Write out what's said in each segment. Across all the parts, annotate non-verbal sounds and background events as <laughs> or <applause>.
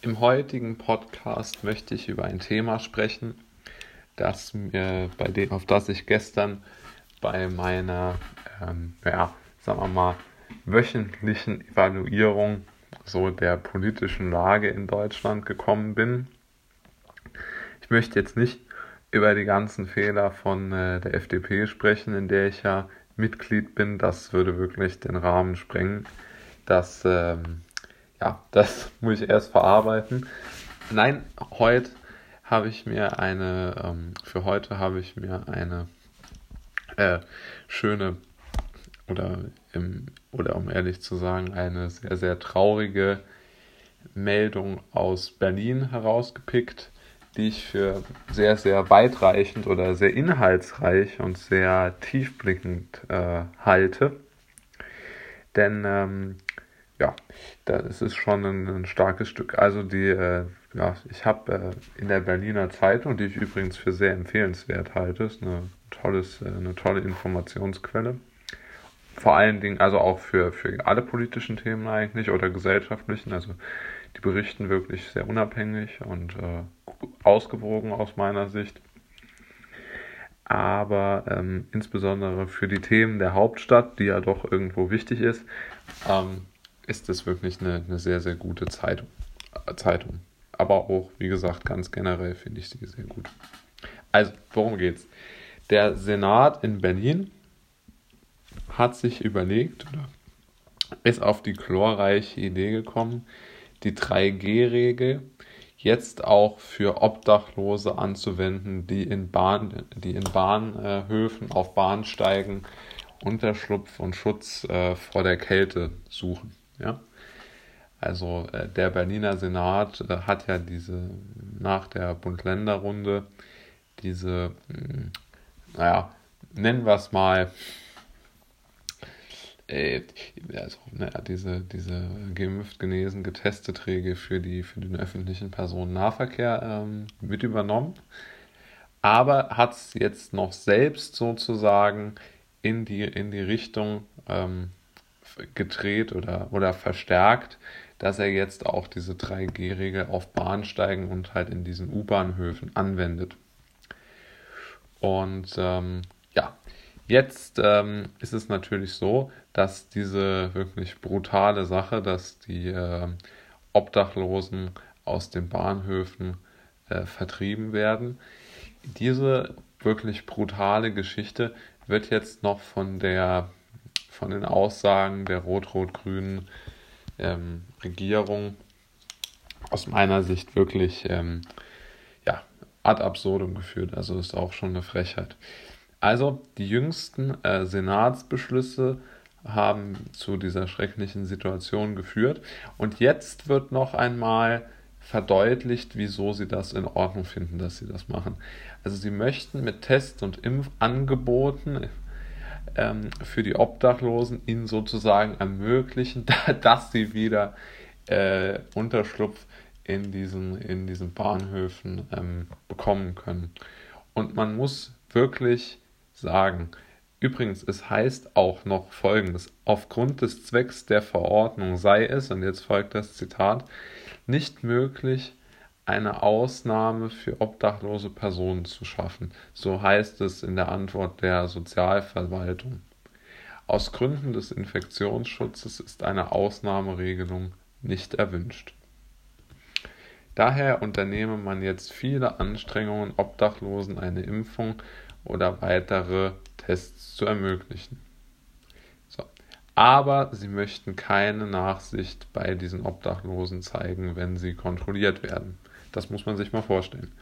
Im heutigen Podcast möchte ich über ein Thema sprechen, das mir, bei dem, auf das ich gestern bei meiner, ähm, ja, sagen wir mal, wöchentlichen Evaluierung so der politischen Lage in Deutschland gekommen bin. Ich möchte jetzt nicht über die ganzen Fehler von äh, der FDP sprechen, in der ich ja Mitglied bin. Das würde wirklich den Rahmen sprengen. Das ähm, ja, <laughs> das muss ich erst verarbeiten. Nein, heute habe ich mir eine, ähm, für heute habe ich mir eine äh, schöne oder, im, oder um ehrlich zu sagen, eine sehr, sehr traurige Meldung aus Berlin herausgepickt, die ich für sehr, sehr weitreichend oder sehr inhaltsreich und sehr tiefblickend äh, halte. Denn ähm, ja, das ist schon ein, ein starkes Stück. Also die, äh, ja, ich habe äh, in der Berliner Zeitung, die ich übrigens für sehr empfehlenswert halte, ist eine, tolles, äh, eine tolle Informationsquelle. Vor allen Dingen, also auch für, für alle politischen Themen eigentlich oder gesellschaftlichen. Also die berichten wirklich sehr unabhängig und äh, ausgewogen aus meiner Sicht. Aber ähm, insbesondere für die Themen der Hauptstadt, die ja doch irgendwo wichtig ist, ähm, ist es wirklich eine, eine sehr, sehr gute Zeitung. Äh, Zeitung. Aber auch, wie gesagt, ganz generell finde ich sie sehr gut. Also, worum geht's? Der Senat in Berlin hat sich überlegt ist auf die chlorreiche Idee gekommen, die 3G-Regel jetzt auch für Obdachlose anzuwenden, die in, Bahn, die in Bahnhöfen auf Bahnsteigen Unterschlupf und Schutz äh, vor der Kälte suchen. Ja? Also äh, der Berliner Senat äh, hat ja diese nach der Bund-Länder-Runde diese, mh, hm, naja, nennen wir es mal, äh, also, naja, diese, diese geimpft, genesen, getestet Regel für, die, für den öffentlichen Personennahverkehr ähm, mit übernommen. Aber hat es jetzt noch selbst sozusagen in die, in die Richtung ähm, gedreht oder, oder verstärkt, dass er jetzt auch diese 3G-Regel auf Bahnsteigen und halt in diesen U-Bahnhöfen anwendet. Und ähm, ja, jetzt ähm, ist es natürlich so, dass diese wirklich brutale Sache, dass die äh, Obdachlosen aus den Bahnhöfen äh, vertrieben werden, diese wirklich brutale Geschichte wird jetzt noch von der von den Aussagen der rot-rot-grünen ähm, Regierung aus meiner Sicht wirklich ähm, ja, ad absurdum geführt. Also ist auch schon eine Frechheit. Also die jüngsten äh, Senatsbeschlüsse haben zu dieser schrecklichen Situation geführt. Und jetzt wird noch einmal verdeutlicht, wieso sie das in Ordnung finden, dass sie das machen. Also sie möchten mit Test- und Impfangeboten ähm, für die Obdachlosen ihnen sozusagen ermöglichen, <laughs> dass sie wieder äh, Unterschlupf in diesen, in diesen Bahnhöfen ähm, bekommen können. Und man muss wirklich sagen, übrigens, es heißt auch noch Folgendes, aufgrund des Zwecks der Verordnung sei es, und jetzt folgt das Zitat, nicht möglich, eine Ausnahme für obdachlose Personen zu schaffen. So heißt es in der Antwort der Sozialverwaltung. Aus Gründen des Infektionsschutzes ist eine Ausnahmeregelung nicht erwünscht. Daher unternehme man jetzt viele Anstrengungen, Obdachlosen eine Impfung oder weitere Tests zu ermöglichen. Aber sie möchten keine Nachsicht bei diesen Obdachlosen zeigen, wenn sie kontrolliert werden. Das muss man sich mal vorstellen.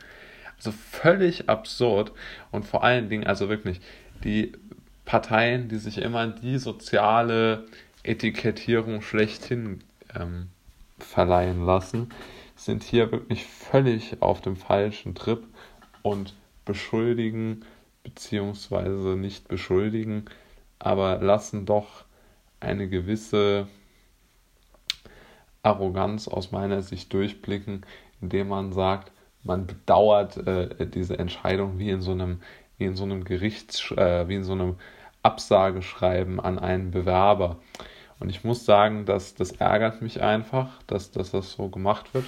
Also völlig absurd und vor allen Dingen, also wirklich, die Parteien, die sich immer die soziale Etikettierung schlechthin ähm, verleihen lassen, sind hier wirklich völlig auf dem falschen Trip und beschuldigen beziehungsweise nicht beschuldigen, aber lassen doch eine gewisse Arroganz aus meiner Sicht durchblicken, indem man sagt, man bedauert äh, diese Entscheidung wie in so einem, wie in so einem Gerichts, äh, wie in so einem Absageschreiben an einen Bewerber. Und ich muss sagen, dass das ärgert mich einfach, dass, dass das so gemacht wird.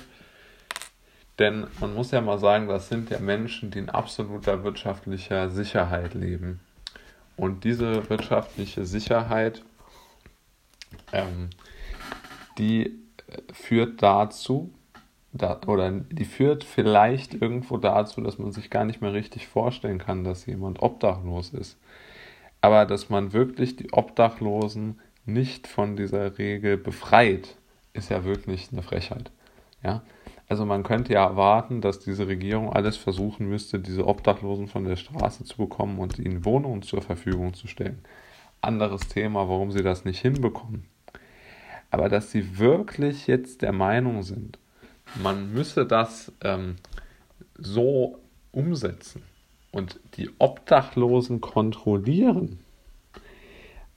Denn man muss ja mal sagen, das sind ja Menschen, die in absoluter wirtschaftlicher Sicherheit leben. Und diese wirtschaftliche Sicherheit, ähm, die äh, führt dazu, da, oder die führt vielleicht irgendwo dazu, dass man sich gar nicht mehr richtig vorstellen kann, dass jemand obdachlos ist. Aber dass man wirklich die Obdachlosen nicht von dieser Regel befreit, ist ja wirklich eine Frechheit. Ja? Also man könnte ja erwarten, dass diese Regierung alles versuchen müsste, diese Obdachlosen von der Straße zu bekommen und ihnen Wohnungen zur Verfügung zu stellen. Anderes Thema, warum sie das nicht hinbekommen. Aber dass sie wirklich jetzt der Meinung sind, man müsse das ähm, so umsetzen und die Obdachlosen kontrollieren.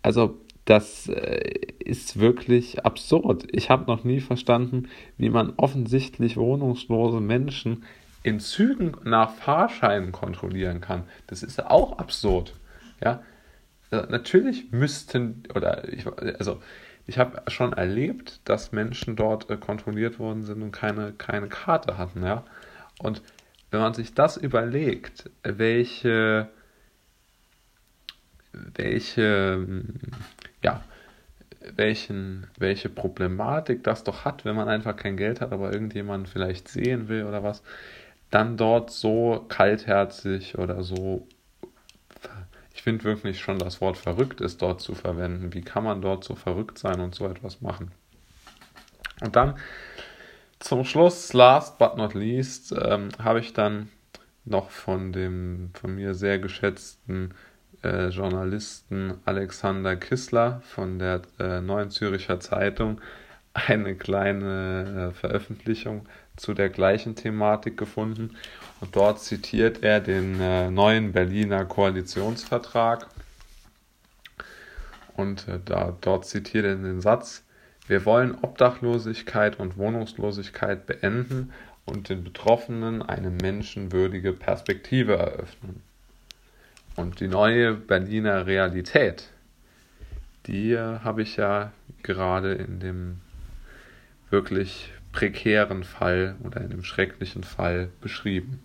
Also das äh, ist wirklich absurd. Ich habe noch nie verstanden, wie man offensichtlich wohnungslose Menschen in Zügen nach Fahrscheinen kontrollieren kann. Das ist auch absurd. Ja, also natürlich müssten oder ich, also ich habe schon erlebt, dass Menschen dort äh, kontrolliert worden sind und keine, keine Karte hatten, ja. Und wenn man sich das überlegt, welche, welche, ja, welchen, welche Problematik das doch hat, wenn man einfach kein Geld hat, aber irgendjemand vielleicht sehen will oder was, dann dort so kaltherzig oder so ich finde wirklich schon das Wort verrückt ist dort zu verwenden. Wie kann man dort so verrückt sein und so etwas machen? Und dann zum Schluss, last but not least, ähm, habe ich dann noch von dem von mir sehr geschätzten äh, Journalisten Alexander Kissler von der äh, Neuen Züricher Zeitung eine kleine äh, Veröffentlichung zu der gleichen Thematik gefunden. Und dort zitiert er den äh, neuen Berliner Koalitionsvertrag. Und äh, da, dort zitiert er den Satz, wir wollen Obdachlosigkeit und Wohnungslosigkeit beenden und den Betroffenen eine menschenwürdige Perspektive eröffnen. Und die neue Berliner Realität, die äh, habe ich ja gerade in dem wirklich prekären Fall oder in dem schrecklichen Fall beschrieben.